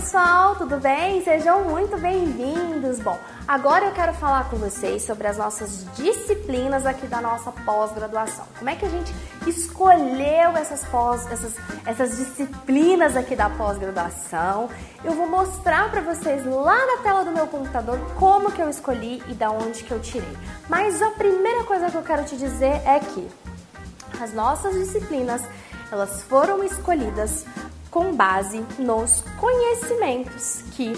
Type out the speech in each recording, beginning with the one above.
Pessoal, tudo bem? Sejam muito bem-vindos. Bom, Agora eu quero falar com vocês sobre as nossas disciplinas aqui da nossa pós-graduação. Como é que a gente escolheu essas, pós, essas, essas disciplinas aqui da pós-graduação? Eu vou mostrar para vocês lá na tela do meu computador como que eu escolhi e da onde que eu tirei. Mas a primeira coisa que eu quero te dizer é que as nossas disciplinas elas foram escolhidas com base nos conhecimentos que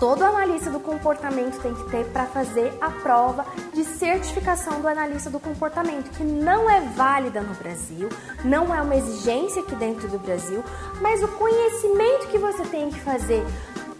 todo analista do comportamento tem que ter para fazer a prova de certificação do analista do comportamento, que não é válida no Brasil, não é uma exigência aqui dentro do Brasil, mas o conhecimento que você tem que fazer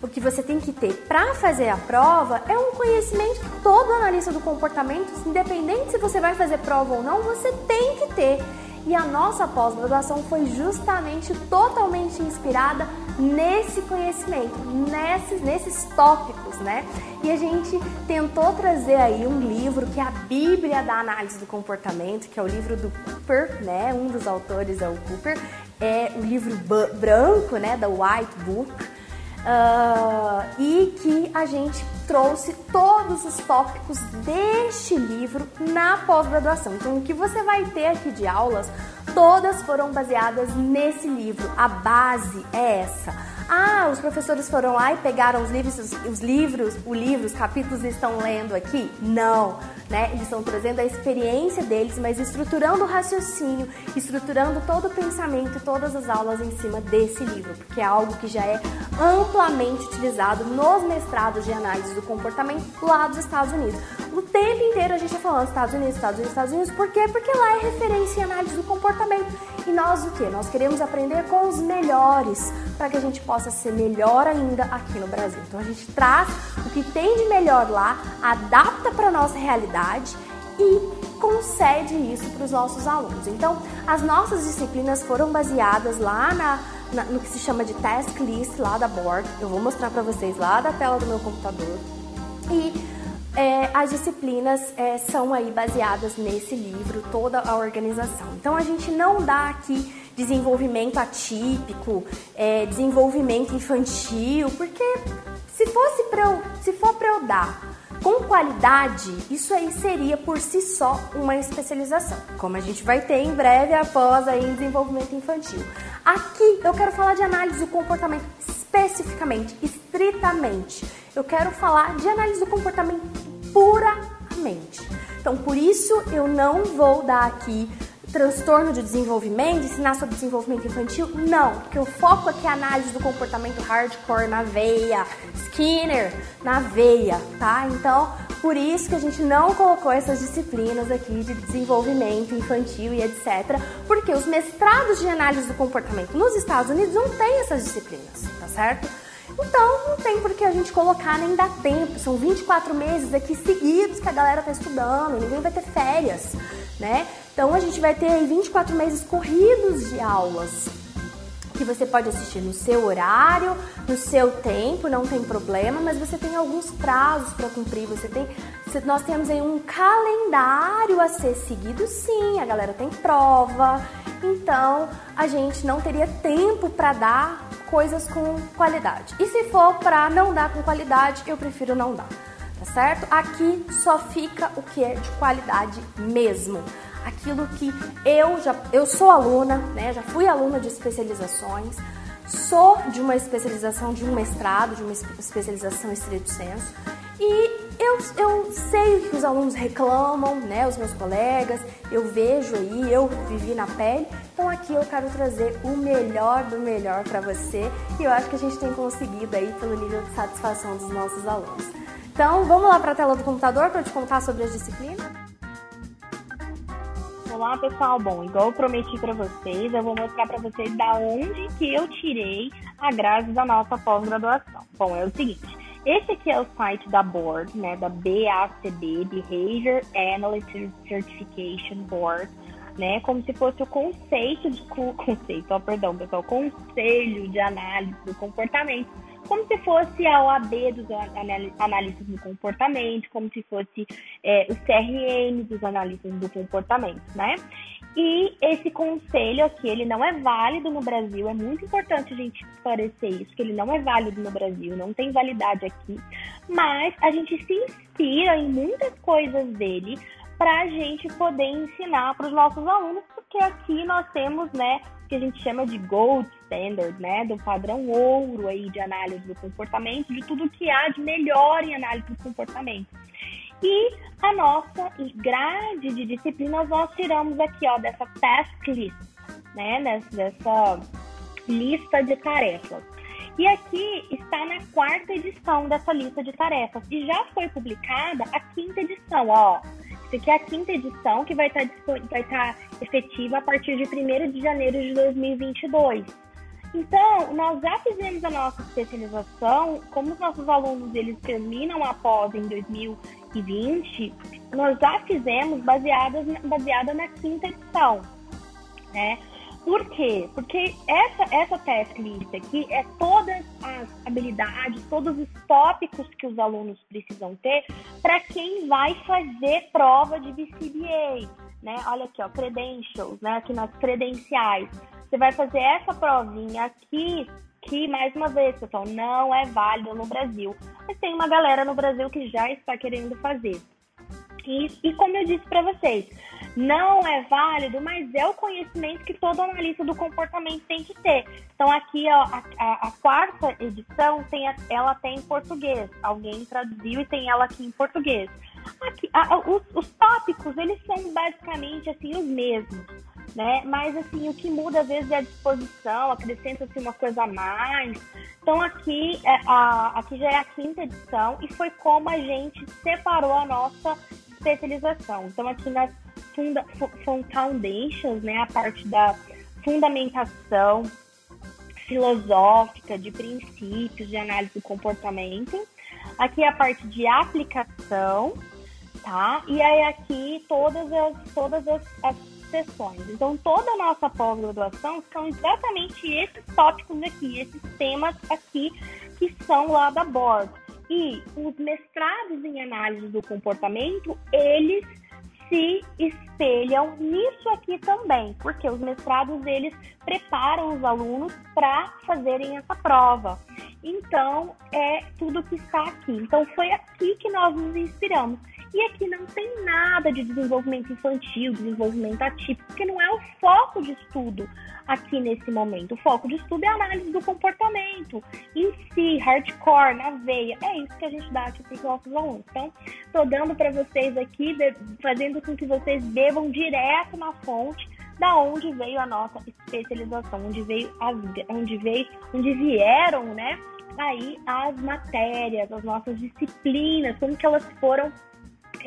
o que você tem que ter para fazer a prova é um conhecimento que todo analista do comportamento, independente se você vai fazer prova ou não, você tem que ter. E a nossa pós-graduação foi justamente totalmente inspirada nesse conhecimento, nesses, nesses tópicos, né? E a gente tentou trazer aí um livro que é a Bíblia da Análise do Comportamento, que é o livro do Cooper, né? Um dos autores é o Cooper, é o livro branco, né? Da White Book. Uh, e que a gente trouxe todos os tópicos deste livro na pós-graduação. Então, o que você vai ter aqui de aulas, todas foram baseadas nesse livro. A base é essa. Ah, os professores foram lá e pegaram os livros, os livros, o livro, os capítulos estão lendo aqui? Não né? Eles estão trazendo a experiência deles, mas estruturando o raciocínio, estruturando todo o pensamento todas as aulas em cima desse livro, porque é algo que já é amplamente utilizado nos mestrados de análise do comportamento lá dos Estados Unidos. O tempo inteiro a gente está falando Estados Unidos, Estados Unidos, Estados Unidos, por quê? Porque lá é referência em análise do comportamento. E nós o que? Nós queremos aprender com os melhores para que a gente possa ser melhor ainda aqui no Brasil. Então a gente traz o que tem de melhor lá, adapta para nossa realidade realidade e concede isso para os nossos alunos. Então, as nossas disciplinas foram baseadas lá na, na, no que se chama de task list lá da board. Eu vou mostrar para vocês lá da tela do meu computador. E é, as disciplinas é, são aí baseadas nesse livro, toda a organização. Então, a gente não dá aqui desenvolvimento atípico, é, desenvolvimento infantil, porque se fosse para eu, se for para eu dar com qualidade, isso aí seria por si só uma especialização, como a gente vai ter em breve após aí em desenvolvimento infantil. Aqui eu quero falar de análise do comportamento especificamente, estritamente. Eu quero falar de análise do comportamento puramente. Então, por isso eu não vou dar aqui transtorno de desenvolvimento, ensinar sobre desenvolvimento infantil? Não, porque o foco aqui é a análise do comportamento hardcore na veia, Skinner na veia, tá? Então, por isso que a gente não colocou essas disciplinas aqui de desenvolvimento infantil e etc, porque os mestrados de análise do comportamento nos Estados Unidos não têm essas disciplinas, tá certo? Então, não tem por que a gente colocar nem dar tempo. São 24 meses aqui seguidos que a galera tá estudando, ninguém vai ter férias, né? Então, a gente vai ter aí 24 meses corridos de aulas que você pode assistir no seu horário, no seu tempo, não tem problema, mas você tem alguns prazos para cumprir, você tem nós temos aí um calendário a ser seguido, sim, a galera tem prova, então a gente não teria tempo para dar coisas com qualidade. E se for para não dar com qualidade, eu prefiro não dar, tá certo? Aqui só fica o que é de qualidade mesmo. Aquilo que eu já eu sou aluna, né? Já fui aluna de especializações, sou de uma especialização de um mestrado, de uma especialização em estrito senso e eu, eu sei o que os alunos reclamam, né, os meus colegas, eu vejo aí, eu vivi na pele, então aqui eu quero trazer o melhor do melhor para você e eu acho que a gente tem conseguido aí pelo nível de satisfação dos nossos alunos. Então vamos lá para a tela do computador para eu te contar sobre as disciplinas? Olá pessoal, bom, igual eu prometi para vocês, eu vou mostrar para vocês da onde que eu tirei a grade da nossa pós-graduação. Bom, é o seguinte, esse aqui é o site da board, né, da BACB, Behavior Analytics Certification Board, né, como se fosse o conceito de conceito, oh, perdão, pessoal, conselho de análise do comportamento como se fosse a OAB dos analistas do comportamento, como se fosse é, o CRM dos analistas do comportamento, né? E esse conselho aqui, ele não é válido no Brasil, é muito importante a gente esclarecer isso, que ele não é válido no Brasil, não tem validade aqui, mas a gente se inspira em muitas coisas dele para a gente poder ensinar para os nossos alunos, porque aqui nós temos, né, que a gente chama de gold standard, né, do padrão ouro aí de análise do comportamento, de tudo que há de melhor em análise do comportamento. E a nossa grade de disciplinas nós tiramos aqui, ó, dessa task list, né, dessa lista de tarefas. E aqui está na quarta edição dessa lista de tarefas e já foi publicada a quinta edição, ó. Isso aqui é a quinta edição que vai estar, vai estar efetiva a partir de 1 de janeiro de 2022. Então, nós já fizemos a nossa especialização, como os nossos alunos eles terminam após em 2020, nós já fizemos baseadas, baseada na quinta edição, né? Por quê? Porque essa, essa task list aqui é todas as habilidades, todos os tópicos que os alunos precisam ter para quem vai fazer prova de BCBA, né? Olha aqui, ó, credentials, né? Aqui nas credenciais. Você vai fazer essa provinha aqui, que, mais uma vez, pessoal, não é válido no Brasil. Mas tem uma galera no Brasil que já está querendo fazer. E, e como eu disse para vocês, não é válido, mas é o conhecimento que todo analista do comportamento tem que ter. Então aqui ó, a, a, a quarta edição tem a, ela tem em português. Alguém traduziu e tem ela aqui em português. Aqui, os, os tópicos eles são basicamente assim os mesmos né? Mas assim, o que muda às vezes é a disposição, acrescenta-se uma coisa a mais. Então aqui, é, a, aqui já é a quinta edição e foi como a gente separou a nossa especialização. Então aqui nas funda, foundations, né, a parte da fundamentação filosófica de princípios de análise do comportamento. Aqui é a parte de aplicação, tá? E aí aqui todas as todas as, as sessões. Então, toda a nossa pós-graduação são exatamente esses tópicos aqui, esses temas aqui que são lá da board. E os mestrados em análise do comportamento, eles se espelham nisso aqui também, porque os mestrados eles preparam os alunos para fazerem essa prova. Então, é tudo que está aqui. Então, foi aqui que nós nos inspiramos. E aqui não tem nada de desenvolvimento infantil, desenvolvimento atípico, porque não é o foco de estudo aqui nesse momento. O foco de estudo é a análise do comportamento em si, hardcore, na veia. É isso que a gente dá aqui para os nossos alunos. Então, estou dando para vocês aqui, fazendo com que vocês bebam direto na fonte da onde veio a nossa especialização, onde veio as, onde veio, onde vieram, né? Aí as matérias, as nossas disciplinas, como que elas foram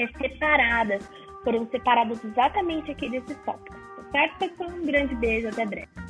é, separadas, foram separadas exatamente aqui desses tópicos. Tá certo, pessoal? Um grande beijo, até breve.